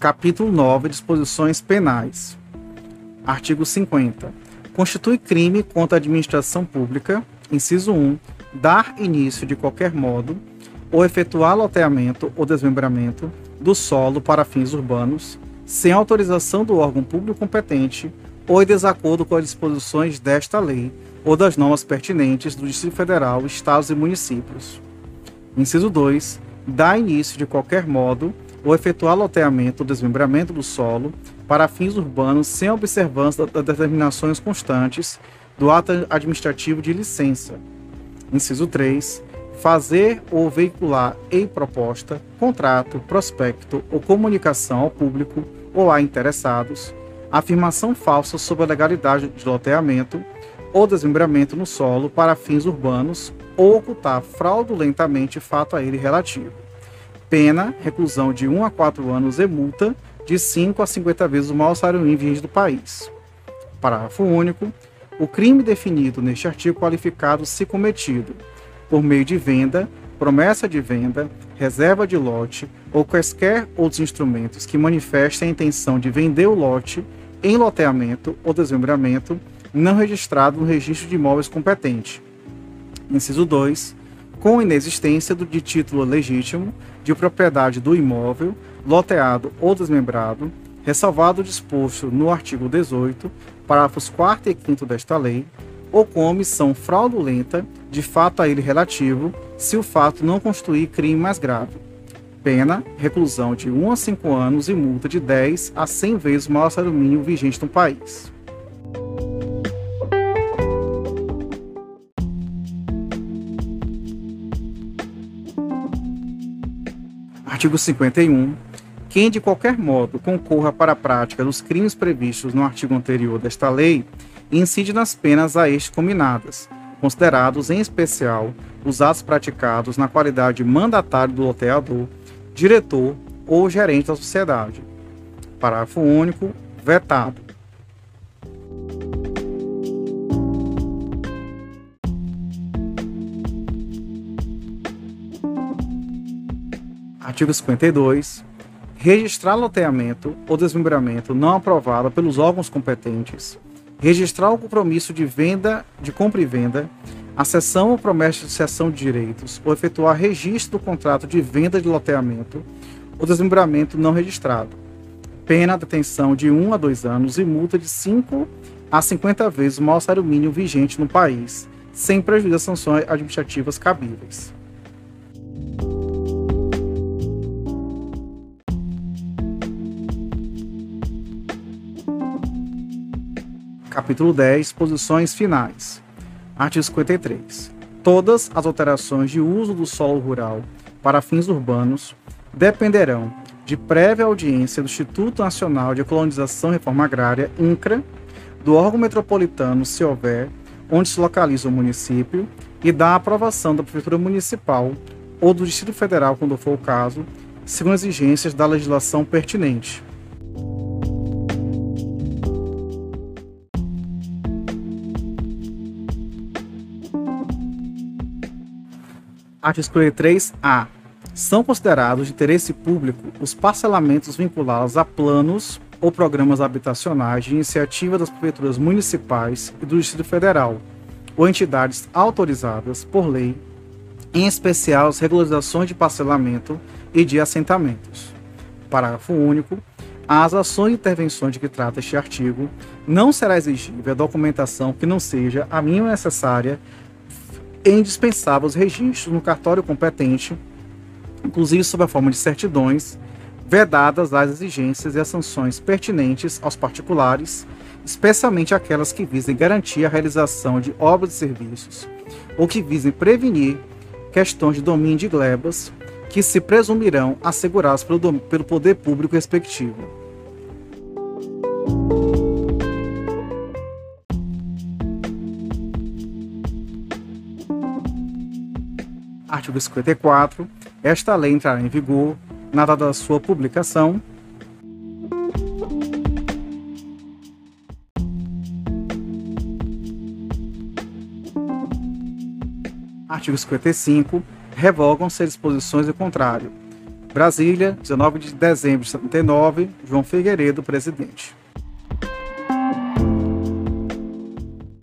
Capítulo 9 Disposições Penais. Artigo 50. Constitui crime contra a administração pública, inciso 1, dar início de qualquer modo ou efetuar loteamento ou desmembramento do solo para fins urbanos, sem autorização do órgão público competente ou em desacordo com as disposições desta lei ou das normas pertinentes do Distrito Federal, Estados e municípios. Inciso 2. Dá início de qualquer modo ou efetuar loteamento ou desmembramento do solo para fins urbanos sem observância das determinações constantes do ato administrativo de licença. Inciso 3. Fazer ou veicular em proposta, contrato, prospecto ou comunicação ao público ou a interessados afirmação falsa sobre a legalidade de loteamento ou desmembramento no solo para fins urbanos ou ocultar fraudulentamente fato a ele relativo. Pena, reclusão de 1 a 4 anos e multa de 5 a 50 vezes o maior salário mínimo do país. Parágrafo único. O crime definido neste artigo qualificado se cometido por meio de venda, promessa de venda, reserva de lote ou quaisquer outros instrumentos que manifestem a intenção de vender o lote em loteamento ou desmembramento não registrado no registro de imóveis competente. Inciso 2. Com inexistência do, de título legítimo de propriedade do imóvel, loteado ou desmembrado, ressalvado o disposto no artigo 18, parágrafos 4 e 5 desta lei, ou com omissão fraudulenta de fato a ele relativo, se o fato não constituir crime mais grave. Pena, reclusão de 1 a 5 anos e multa de 10 a 100 vezes o maior salário mínimo vigente no país. Artigo 51. Quem de qualquer modo concorra para a prática dos crimes previstos no artigo anterior desta lei incide nas penas a este combinadas, considerados em especial os atos praticados na qualidade de mandatário do loteador, diretor ou gerente da sociedade. Parágrafo único. Vetado. Artigo 52. Registrar loteamento ou desmembramento não aprovado pelos órgãos competentes. Registrar o compromisso de venda, de compra e venda, a cessão ou promessa de cessão de direitos, ou efetuar registro do contrato de venda de loteamento ou desmembramento não registrado. Pena detenção de 1 a 2 anos e multa de 5 a 50 vezes o maior salário mínimo vigente no país, sem prejuízo das sanções administrativas cabíveis. Capítulo 10 Posições finais. Artigo 53. Todas as alterações de uso do solo rural para fins urbanos dependerão de prévia audiência do Instituto Nacional de Colonização e Reforma Agrária, INCRA, do órgão metropolitano, se houver, onde se localiza o município, e da aprovação da Prefeitura Municipal ou do Distrito Federal, quando for o caso, segundo exigências da legislação pertinente. Artigo 53-A. São considerados de interesse público os parcelamentos vinculados a planos ou programas habitacionais de iniciativa das prefeituras municipais e do Distrito Federal, ou entidades autorizadas por lei, em especial as regularizações de parcelamento e de assentamentos. Parágrafo único. As ações e intervenções de que trata este artigo não será exigível a documentação que não seja a mínima necessária e indispensáveis registros no cartório competente, inclusive sob a forma de certidões, vedadas as exigências e as sanções pertinentes aos particulares, especialmente aquelas que visem garantir a realização de obras e serviços, ou que visem prevenir questões de domínio de glebas que se presumirão asseguradas pelo, pelo poder público respectivo. Artigo 54. Esta lei entrará em vigor na data da sua publicação. Artigo 55. Revogam-se disposições do contrário. Brasília, 19 de dezembro de 79, João Figueiredo, presidente.